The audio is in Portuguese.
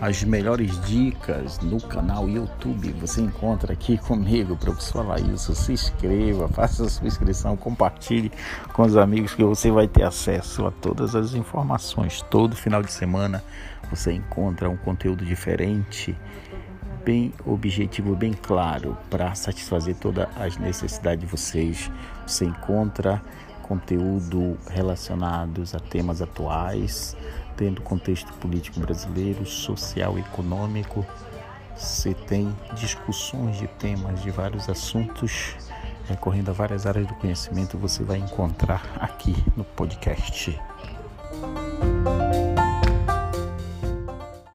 as melhores dicas no canal YouTube. Você encontra aqui comigo, professor Laílson. Se inscreva, faça a sua inscrição, compartilhe com os amigos que você vai ter acesso a todas as informações. Todo final de semana você encontra um conteúdo diferente, bem objetivo, bem claro, para satisfazer todas as necessidades de vocês. Você encontra conteúdo relacionados a temas atuais, dentro do contexto político brasileiro, social e econômico. Você tem discussões de temas de vários assuntos, recorrendo a várias áreas do conhecimento, você vai encontrar aqui no podcast.